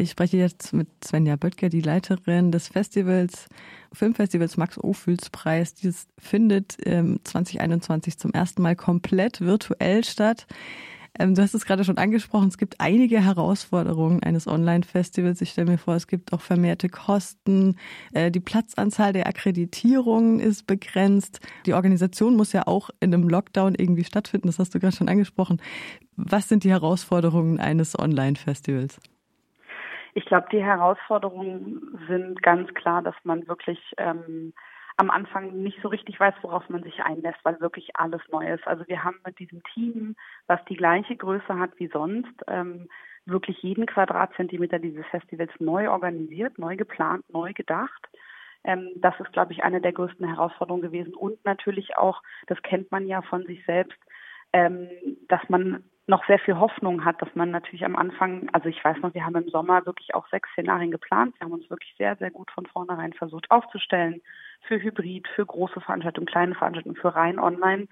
Ich spreche jetzt mit Svenja Böttger, die Leiterin des Festivals, Filmfestivals Max Ophüls Preis. Dieses findet ähm, 2021 zum ersten Mal komplett virtuell statt. Ähm, du hast es gerade schon angesprochen, es gibt einige Herausforderungen eines Online-Festivals. Ich stelle mir vor, es gibt auch vermehrte Kosten. Äh, die Platzanzahl der Akkreditierungen ist begrenzt. Die Organisation muss ja auch in einem Lockdown irgendwie stattfinden. Das hast du gerade schon angesprochen. Was sind die Herausforderungen eines Online-Festivals? Ich glaube, die Herausforderungen sind ganz klar, dass man wirklich ähm, am Anfang nicht so richtig weiß, worauf man sich einlässt, weil wirklich alles neu ist. Also wir haben mit diesem Team, was die gleiche Größe hat wie sonst, ähm, wirklich jeden Quadratzentimeter dieses Festivals neu organisiert, neu geplant, neu gedacht. Ähm, das ist, glaube ich, eine der größten Herausforderungen gewesen. Und natürlich auch, das kennt man ja von sich selbst, ähm, dass man noch sehr viel Hoffnung hat, dass man natürlich am Anfang, also ich weiß noch, wir haben im Sommer wirklich auch sechs Szenarien geplant. Wir haben uns wirklich sehr, sehr gut von vornherein versucht aufzustellen für Hybrid, für große Veranstaltungen, kleine Veranstaltungen, für rein online.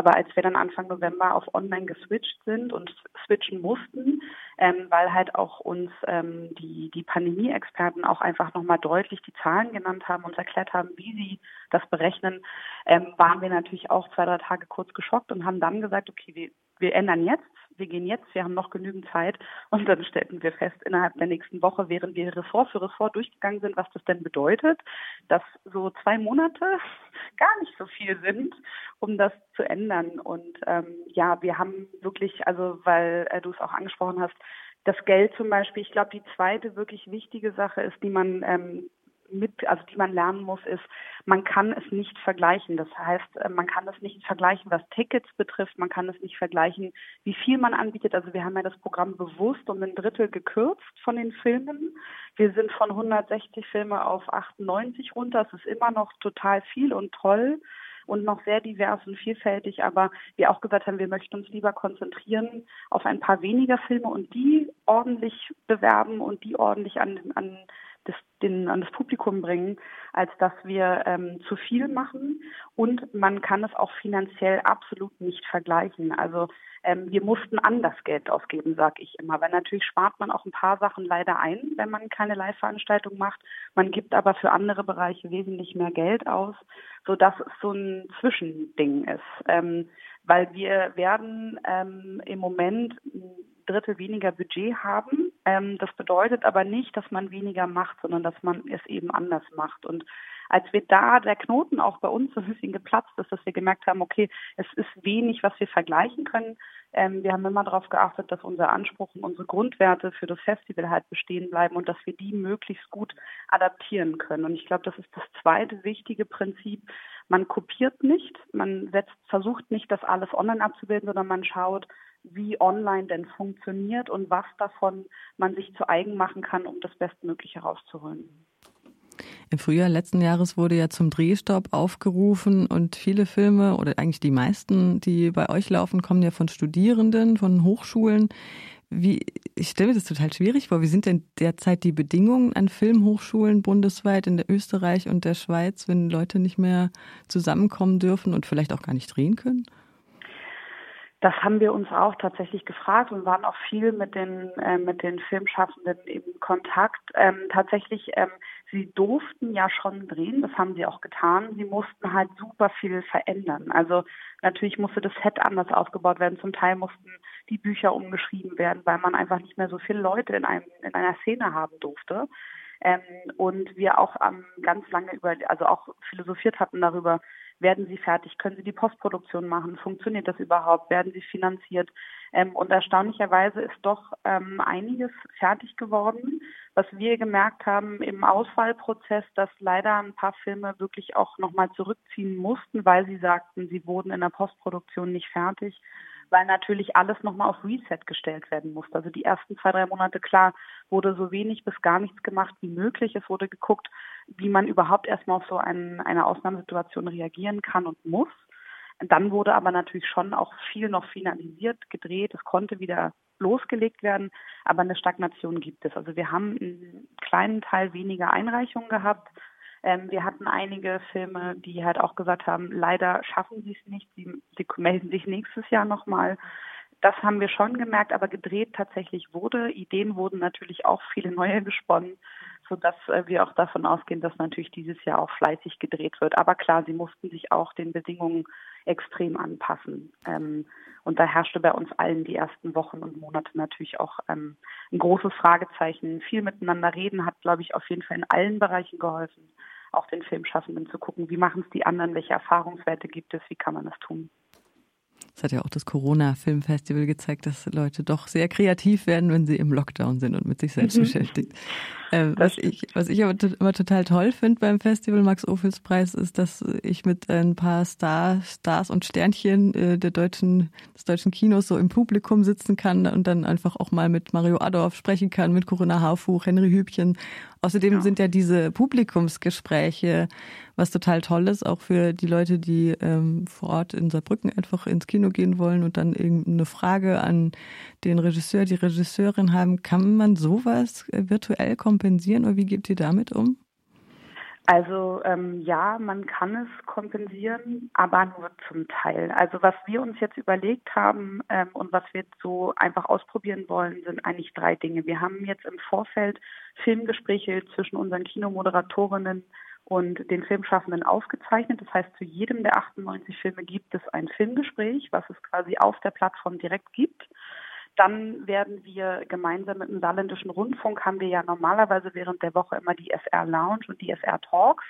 Aber als wir dann Anfang November auf online geswitcht sind und switchen mussten, ähm, weil halt auch uns ähm, die, die Pandemie-Experten auch einfach nochmal deutlich die Zahlen genannt haben, uns erklärt haben, wie sie das berechnen, ähm, waren wir natürlich auch zwei, drei Tage kurz geschockt und haben dann gesagt, okay, wir, wir ändern jetzt wir gehen jetzt, wir haben noch genügend Zeit. Und dann stellten wir fest, innerhalb der nächsten Woche, während wir Ressort für Ressort durchgegangen sind, was das denn bedeutet, dass so zwei Monate gar nicht so viel sind, um das zu ändern. Und ähm, ja, wir haben wirklich, also weil äh, du es auch angesprochen hast, das Geld zum Beispiel, ich glaube, die zweite wirklich wichtige Sache ist, die man ähm, mit, also die man lernen muss, ist, man kann es nicht vergleichen. Das heißt, äh, man kann es nicht vergleichen, was Tickets betrifft. Man kann es nicht vergleichen, wie viel man anbietet. Also wir haben ja das Programm bewusst um ein Drittel gekürzt von den Filmen. Wir sind von 160 Filme auf 98 runter. Es ist immer noch total viel und toll und noch sehr divers und vielfältig, aber wir auch gesagt haben, wir möchten uns lieber konzentrieren auf ein paar weniger Filme und die ordentlich bewerben und die ordentlich an, an das, den, an das Publikum bringen, als dass wir ähm, zu viel machen. Und man kann es auch finanziell absolut nicht vergleichen. Also ähm, wir mussten anders Geld ausgeben, sage ich immer. Weil natürlich spart man auch ein paar Sachen leider ein, wenn man keine Live-Veranstaltung macht. Man gibt aber für andere Bereiche wesentlich mehr Geld aus, sodass es so ein Zwischending ist. Ähm, weil wir werden ähm, im Moment Drittel weniger Budget haben. Ähm, das bedeutet aber nicht, dass man weniger macht, sondern dass man es eben anders macht. Und als wir da der Knoten auch bei uns so ein bisschen geplatzt ist, dass wir gemerkt haben, okay, es ist wenig, was wir vergleichen können. Ähm, wir haben immer darauf geachtet, dass unser Anspruch und unsere Grundwerte für das Festival halt bestehen bleiben und dass wir die möglichst gut adaptieren können. Und ich glaube, das ist das zweite wichtige Prinzip. Man kopiert nicht, man setzt, versucht nicht, das alles online abzubilden, sondern man schaut, wie online denn funktioniert und was davon man sich zu eigen machen kann, um das Bestmögliche herauszuholen. Im Frühjahr letzten Jahres wurde ja zum Drehstopp aufgerufen und viele Filme oder eigentlich die meisten, die bei euch laufen, kommen ja von Studierenden, von Hochschulen. Wie, ich stelle mir das total schwierig vor. Wie sind denn derzeit die Bedingungen an Filmhochschulen bundesweit in der Österreich und der Schweiz, wenn Leute nicht mehr zusammenkommen dürfen und vielleicht auch gar nicht drehen können? Das haben wir uns auch tatsächlich gefragt und waren auch viel mit den äh, mit den Filmschaffenden in Kontakt. Ähm, tatsächlich, ähm, sie durften ja schon drehen, das haben sie auch getan. Sie mussten halt super viel verändern. Also natürlich musste das Set anders aufgebaut werden. Zum Teil mussten die Bücher umgeschrieben werden, weil man einfach nicht mehr so viele Leute in einem in einer Szene haben durfte. Ähm, und wir auch ähm, ganz lange über, also auch philosophiert hatten darüber, werden sie fertig? Können sie die Postproduktion machen? Funktioniert das überhaupt? Werden sie finanziert? Ähm, und erstaunlicherweise ist doch ähm, einiges fertig geworden. Was wir gemerkt haben im Auswahlprozess, dass leider ein paar Filme wirklich auch nochmal zurückziehen mussten, weil sie sagten, sie wurden in der Postproduktion nicht fertig weil natürlich alles nochmal auf Reset gestellt werden musste. Also die ersten zwei, drei Monate, klar, wurde so wenig bis gar nichts gemacht wie möglich. Es wurde geguckt, wie man überhaupt erstmal auf so ein, eine Ausnahmesituation reagieren kann und muss. Dann wurde aber natürlich schon auch viel noch finalisiert, gedreht. Es konnte wieder losgelegt werden, aber eine Stagnation gibt es. Also wir haben einen kleinen Teil weniger Einreichungen gehabt. Ähm, wir hatten einige Filme, die halt auch gesagt haben, leider schaffen sie es nicht, sie, sie melden sich nächstes Jahr nochmal. das haben wir schon gemerkt, aber gedreht tatsächlich wurde. Ideen wurden natürlich auch viele neue gesponnen, sodass äh, wir auch davon ausgehen, dass natürlich dieses Jahr auch fleißig gedreht wird. Aber klar, sie mussten sich auch den Bedingungen extrem anpassen. Ähm, und da herrschte bei uns allen die ersten Wochen und Monate natürlich auch ähm, ein großes Fragezeichen. Viel miteinander reden hat, glaube ich, auf jeden Fall in allen Bereichen geholfen, auch den Filmschaffenden zu gucken, wie machen es die anderen, welche Erfahrungswerte gibt es, wie kann man das tun. Das hat ja auch das Corona-Filmfestival gezeigt, dass Leute doch sehr kreativ werden, wenn sie im Lockdown sind und mit sich selbst mhm. beschäftigt. Äh, was ich, was ich aber immer total toll finde beim Festival Max Ophüls Preis ist, dass ich mit ein paar Star, Stars und Sternchen äh, der deutschen, des deutschen Kinos so im Publikum sitzen kann und dann einfach auch mal mit Mario Adorf sprechen kann, mit Corinna Harfuch, Henry Hübchen Außerdem ja. sind ja diese Publikumsgespräche was total toll ist, auch für die Leute, die ähm, vor Ort in Saarbrücken einfach ins Kino gehen wollen und dann irgendeine Frage an den Regisseur, die Regisseurin haben. Kann man sowas äh, virtuell kompensieren oder wie geht ihr damit um? Also ähm, ja, man kann es kompensieren, aber nur zum Teil. Also was wir uns jetzt überlegt haben ähm, und was wir so einfach ausprobieren wollen, sind eigentlich drei Dinge. Wir haben jetzt im Vorfeld Filmgespräche zwischen unseren Kinomoderatorinnen und den Filmschaffenden aufgezeichnet. Das heißt, zu jedem der 98 Filme gibt es ein Filmgespräch, was es quasi auf der Plattform direkt gibt. Dann werden wir gemeinsam mit dem Saarländischen Rundfunk haben wir ja normalerweise während der Woche immer die SR Lounge und die SR Talks.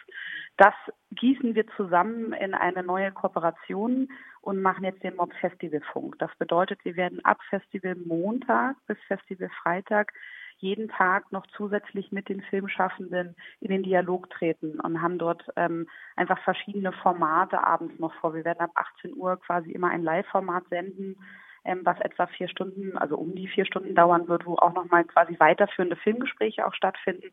Das gießen wir zusammen in eine neue Kooperation und machen jetzt den Mob Festival Funk. Das bedeutet, wir werden ab Festival Montag bis Festival Freitag jeden Tag noch zusätzlich mit den Filmschaffenden in den Dialog treten und haben dort ähm, einfach verschiedene Formate abends noch vor. Wir werden ab 18 Uhr quasi immer ein Live-Format senden, ähm, was etwa vier Stunden, also um die vier Stunden dauern wird, wo auch nochmal quasi weiterführende Filmgespräche auch stattfinden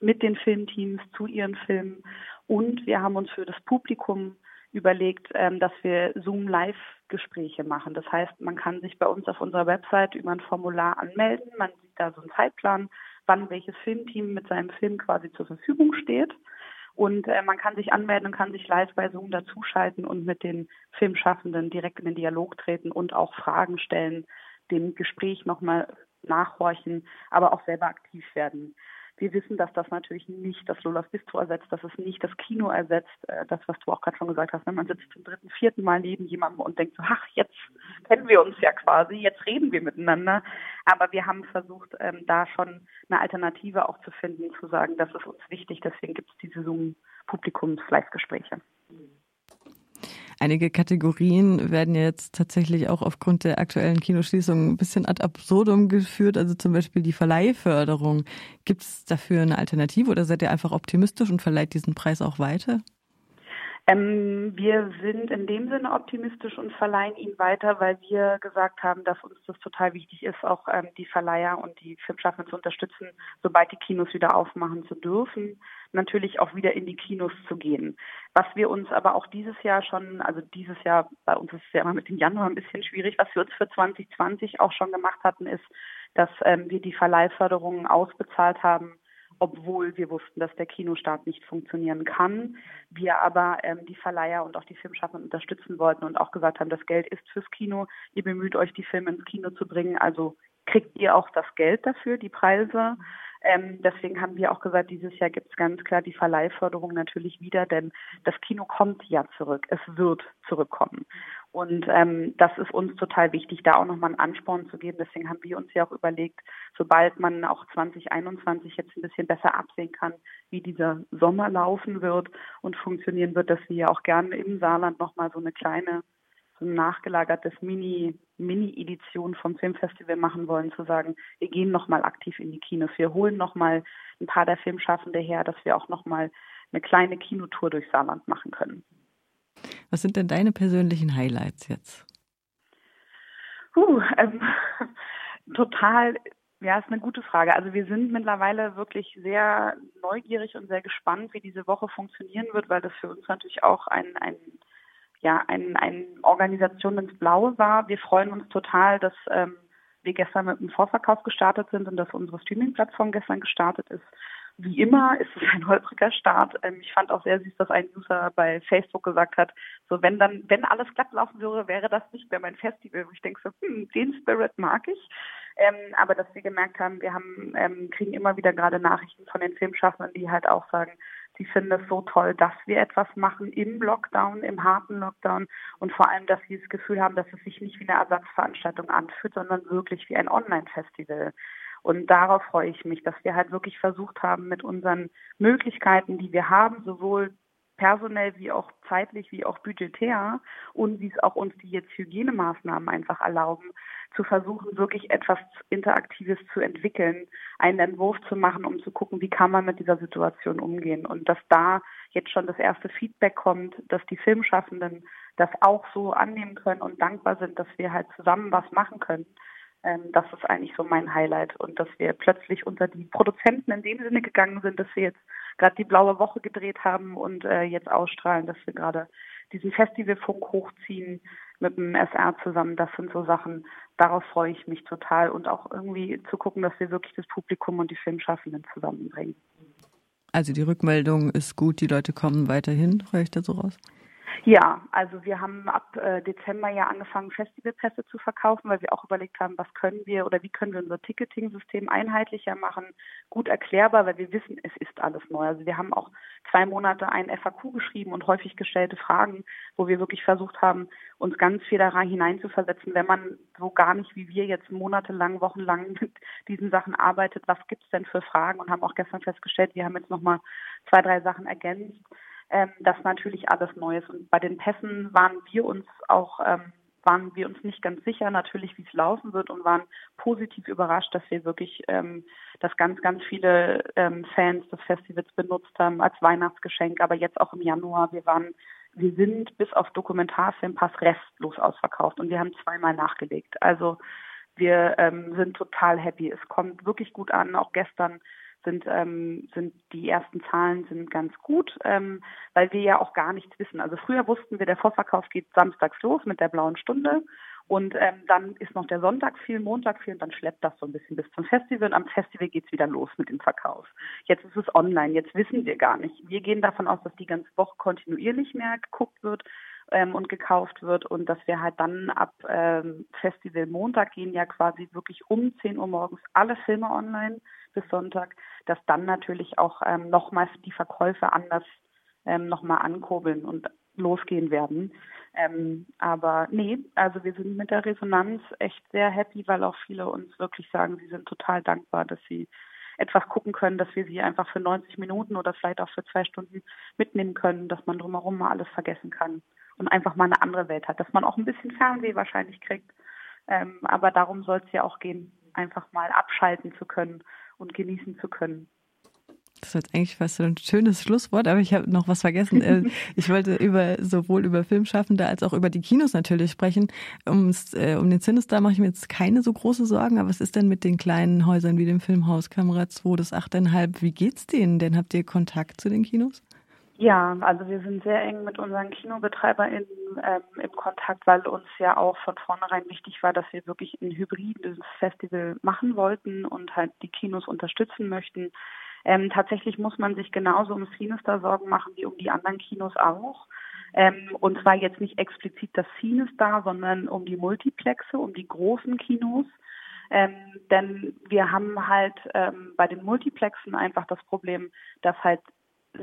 mit den Filmteams zu ihren Filmen. Und wir haben uns für das Publikum überlegt, ähm, dass wir Zoom Live Gespräche machen. Das heißt, man kann sich bei uns auf unserer Website über ein Formular anmelden. Man sieht da so einen Zeitplan, wann welches Filmteam mit seinem Film quasi zur Verfügung steht. Und äh, man kann sich anmelden und kann sich live bei Zoom dazuschalten und mit den Filmschaffenden direkt in den Dialog treten und auch Fragen stellen, dem Gespräch nochmal nachhorchen, aber auch selber aktiv werden. Wir wissen, dass das natürlich nicht das Lolas Bistro ersetzt, dass es nicht das Kino ersetzt, äh, das, was du auch gerade schon gesagt hast. Ne? Man sitzt zum dritten, vierten Mal neben jemandem und denkt so, ach, jetzt kennen wir uns ja quasi, jetzt reden wir miteinander. Aber wir haben versucht, ähm, da schon eine Alternative auch zu finden, zu sagen, das ist uns wichtig, deswegen gibt es diese Zoom-Publikums-Live-Gespräche. Einige Kategorien werden jetzt tatsächlich auch aufgrund der aktuellen Kinoschließung ein bisschen ad absurdum geführt, also zum Beispiel die Verleihförderung. Gibt es dafür eine Alternative oder seid ihr einfach optimistisch und verleiht diesen Preis auch weiter? Ähm, wir sind in dem Sinne optimistisch und verleihen ihn weiter, weil wir gesagt haben, dass uns das total wichtig ist, auch ähm, die Verleiher und die Filmschaffenden zu unterstützen, sobald die Kinos wieder aufmachen zu dürfen, natürlich auch wieder in die Kinos zu gehen. Was wir uns aber auch dieses Jahr schon, also dieses Jahr, bei uns ist es ja immer mit dem Januar ein bisschen schwierig, was wir uns für 2020 auch schon gemacht hatten, ist, dass ähm, wir die Verleihförderungen ausbezahlt haben obwohl wir wussten, dass der Kinostart nicht funktionieren kann. Wir aber ähm, die Verleiher und auch die Filmschaffenden unterstützen wollten und auch gesagt haben, das Geld ist fürs Kino. Ihr bemüht euch, die Filme ins Kino zu bringen, also kriegt ihr auch das Geld dafür, die Preise. Ähm, deswegen haben wir auch gesagt, dieses Jahr gibt es ganz klar die Verleihförderung natürlich wieder, denn das Kino kommt ja zurück. Es wird zurückkommen. Und ähm, das ist uns total wichtig, da auch nochmal einen Ansporn zu geben. Deswegen haben wir uns ja auch überlegt, sobald man auch 2021 jetzt ein bisschen besser absehen kann, wie dieser Sommer laufen wird und funktionieren wird, dass wir ja auch gerne im Saarland nochmal so eine kleine, ein nachgelagertes Mini, Mini-Edition vom Filmfestival machen wollen, zu sagen, wir gehen nochmal aktiv in die Kinos, wir holen nochmal ein paar der Filmschaffende her, dass wir auch nochmal eine kleine Kinotour durch Saarland machen können. Was sind denn deine persönlichen Highlights jetzt? Uh, ähm, total, ja, ist eine gute Frage. Also wir sind mittlerweile wirklich sehr neugierig und sehr gespannt, wie diese Woche funktionieren wird, weil das für uns natürlich auch ein, ein ja, ein, eine Organisation ins Blaue war. Wir freuen uns total, dass ähm, wir gestern mit dem Vorverkauf gestartet sind und dass unsere Streaming-Plattform gestern gestartet ist wie immer ist es ein holpriger Start. Ähm, ich fand auch sehr süß, dass ein User bei Facebook gesagt hat, so wenn dann, wenn alles glatt laufen würde, wäre das nicht mehr mein Festival. Ich denke so, hm, den Spirit mag ich. Ähm, aber dass wir gemerkt haben, wir haben, ähm, kriegen immer wieder gerade Nachrichten von den Filmschaffenden, die halt auch sagen, sie finden es so toll, dass wir etwas machen im Lockdown, im harten Lockdown und vor allem, dass sie das Gefühl haben, dass es sich nicht wie eine Ersatzveranstaltung anfühlt, sondern wirklich wie ein Online-Festival. Und darauf freue ich mich, dass wir halt wirklich versucht haben, mit unseren Möglichkeiten, die wir haben, sowohl personell wie auch zeitlich wie auch budgetär und wie es auch uns die jetzt Hygienemaßnahmen einfach erlauben, zu versuchen, wirklich etwas Interaktives zu entwickeln, einen Entwurf zu machen, um zu gucken, wie kann man mit dieser Situation umgehen. Und dass da jetzt schon das erste Feedback kommt, dass die Filmschaffenden das auch so annehmen können und dankbar sind, dass wir halt zusammen was machen können, ähm, das ist eigentlich so mein Highlight. Und dass wir plötzlich unter die Produzenten in dem Sinne gegangen sind, dass wir jetzt gerade die blaue Woche gedreht haben und äh, jetzt ausstrahlen, dass wir gerade diesen Festivalfunk hochziehen mit dem SR zusammen. Das sind so Sachen, darauf freue ich mich total und auch irgendwie zu gucken, dass wir wirklich das Publikum und die Filmschaffenden zusammenbringen. Also die Rückmeldung ist gut, die Leute kommen weiterhin, höre ich da so raus? Ja, also wir haben ab äh, Dezember ja angefangen, Festivalpässe zu verkaufen, weil wir auch überlegt haben, was können wir oder wie können wir unser Ticketing-System einheitlicher machen, gut erklärbar, weil wir wissen, es ist alles neu. Also wir haben auch zwei Monate ein FAQ geschrieben und häufig gestellte Fragen, wo wir wirklich versucht haben, uns ganz viel da hineinzuversetzen, wenn man so gar nicht wie wir jetzt monatelang, wochenlang mit diesen Sachen arbeitet, was gibt's denn für Fragen und haben auch gestern festgestellt, wir haben jetzt nochmal zwei, drei Sachen ergänzt ähm, das natürlich alles Neues. Und bei den Pässen waren wir uns auch ähm, waren wir uns nicht ganz sicher natürlich, wie es laufen wird und waren positiv überrascht, dass wir wirklich, ähm, dass ganz, ganz viele ähm, Fans des Festivals benutzt haben als Weihnachtsgeschenk, aber jetzt auch im Januar. Wir waren, wir sind bis auf Dokumentarfilmpass restlos ausverkauft und wir haben zweimal nachgelegt. Also wir ähm, sind total happy. Es kommt wirklich gut an. Auch gestern sind, ähm, sind die ersten Zahlen sind ganz gut, ähm, weil wir ja auch gar nichts wissen. Also früher wussten wir, der Vorverkauf geht samstags los mit der blauen Stunde und ähm, dann ist noch der Sonntag viel, Montag viel und dann schleppt das so ein bisschen bis zum Festival und am Festival geht's wieder los mit dem Verkauf. Jetzt ist es online, jetzt wissen wir gar nicht. Wir gehen davon aus, dass die ganze Woche kontinuierlich mehr geguckt wird ähm, und gekauft wird und dass wir halt dann ab ähm, Festival Montag gehen ja quasi wirklich um 10 Uhr morgens alle Filme online bis Sonntag, dass dann natürlich auch ähm, nochmal die Verkäufe anders ähm, nochmal ankurbeln und losgehen werden. Ähm, aber nee, also wir sind mit der Resonanz echt sehr happy, weil auch viele uns wirklich sagen, sie sind total dankbar, dass sie etwas gucken können, dass wir sie einfach für 90 Minuten oder vielleicht auch für zwei Stunden mitnehmen können, dass man drumherum mal alles vergessen kann und einfach mal eine andere Welt hat, dass man auch ein bisschen Fernseh wahrscheinlich kriegt. Ähm, aber darum soll es ja auch gehen, einfach mal abschalten zu können und genießen zu können. Das ist jetzt eigentlich fast so ein schönes Schlusswort, aber ich habe noch was vergessen. Äh, ich wollte über sowohl über Filmschaffende als auch über die Kinos natürlich sprechen. Ums, äh, um den Sinister mache ich mir jetzt keine so große Sorgen, aber was ist denn mit den kleinen Häusern wie dem Filmhaus Kamera 2, das 8,5? Wie geht's denen denn? Habt ihr Kontakt zu den Kinos? Ja, also wir sind sehr eng mit unseren KinobetreiberInnen ähm, im Kontakt, weil uns ja auch von vornherein wichtig war, dass wir wirklich ein hybrides Festival machen wollten und halt die Kinos unterstützen möchten. Ähm, tatsächlich muss man sich genauso um Sinister Sorgen machen wie um die anderen Kinos auch. Ähm, und zwar jetzt nicht explizit das Sinister, sondern um die Multiplexe, um die großen Kinos. Ähm, denn wir haben halt ähm, bei den Multiplexen einfach das Problem, dass halt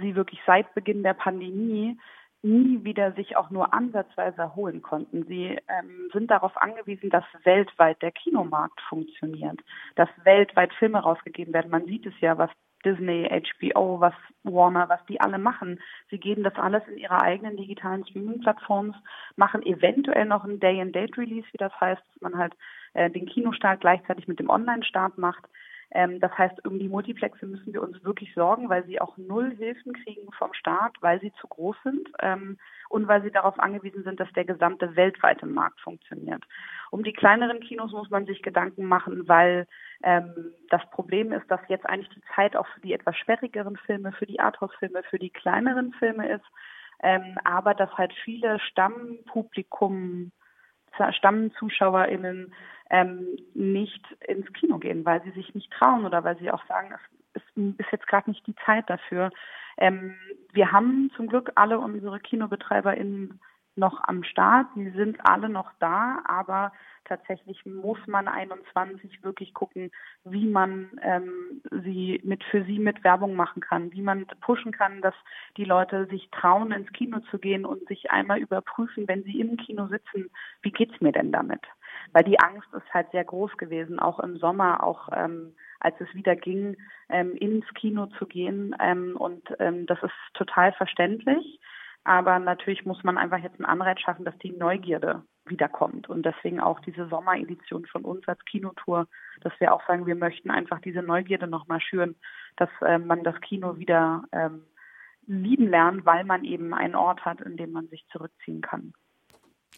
sie wirklich seit Beginn der Pandemie nie wieder sich auch nur ansatzweise erholen konnten. Sie ähm, sind darauf angewiesen, dass weltweit der Kinomarkt funktioniert, dass weltweit Filme rausgegeben werden. Man sieht es ja, was Disney, HBO, was Warner, was die alle machen. Sie geben das alles in ihre eigenen digitalen Streaming-Plattforms, machen eventuell noch ein Day-and-Date-Release, wie das heißt, dass man halt äh, den Kinostart gleichzeitig mit dem Online-Start macht. Ähm, das heißt, um die Multiplexe müssen wir uns wirklich sorgen, weil sie auch null Hilfen kriegen vom Staat, weil sie zu groß sind ähm, und weil sie darauf angewiesen sind, dass der gesamte weltweite Markt funktioniert. Um die kleineren Kinos muss man sich Gedanken machen, weil ähm, das Problem ist, dass jetzt eigentlich die Zeit auch für die etwas sperrigeren Filme, für die Arthouse-Filme, für die kleineren Filme ist, ähm, aber dass halt viele Stammpublikum StammzuschauerInnen ähm, nicht ins Kino gehen, weil sie sich nicht trauen oder weil sie auch sagen, ist, ist jetzt gerade nicht die Zeit dafür. Ähm, wir haben zum Glück alle unsere KinobetreiberInnen noch am Start. Sie sind alle noch da, aber tatsächlich muss man 21 wirklich gucken, wie man ähm, sie mit für sie mit Werbung machen kann, wie man pushen kann, dass die Leute sich trauen, ins Kino zu gehen und sich einmal überprüfen, wenn sie im Kino sitzen, wie geht's mir denn damit? Weil die Angst ist halt sehr groß gewesen, auch im Sommer, auch ähm, als es wieder ging, ähm, ins Kino zu gehen. Ähm, und ähm, das ist total verständlich. Aber natürlich muss man einfach jetzt einen Anreiz schaffen, dass die Neugierde wiederkommt. Und deswegen auch diese Sommeredition von uns als Kinotour, dass wir auch sagen, wir möchten einfach diese Neugierde nochmal schüren, dass äh, man das Kino wieder ähm, lieben lernt, weil man eben einen Ort hat, in dem man sich zurückziehen kann.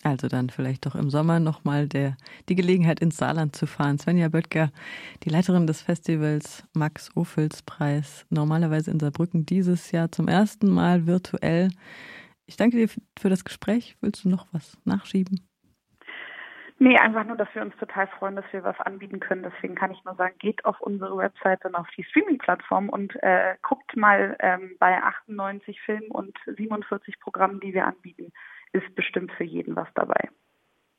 Also dann vielleicht doch im Sommer nochmal die Gelegenheit ins Saarland zu fahren. Svenja Böttger, die Leiterin des Festivals Max Ophüls Preis, normalerweise in Saarbrücken dieses Jahr zum ersten Mal virtuell. Ich danke dir für das Gespräch. Willst du noch was nachschieben? Nee, einfach nur, dass wir uns total freuen, dass wir was anbieten können. Deswegen kann ich nur sagen, geht auf unsere Webseite und auf die Streaming-Plattform und äh, guckt mal ähm, bei 98 Filmen und 47 Programmen, die wir anbieten, ist bestimmt für jeden was dabei.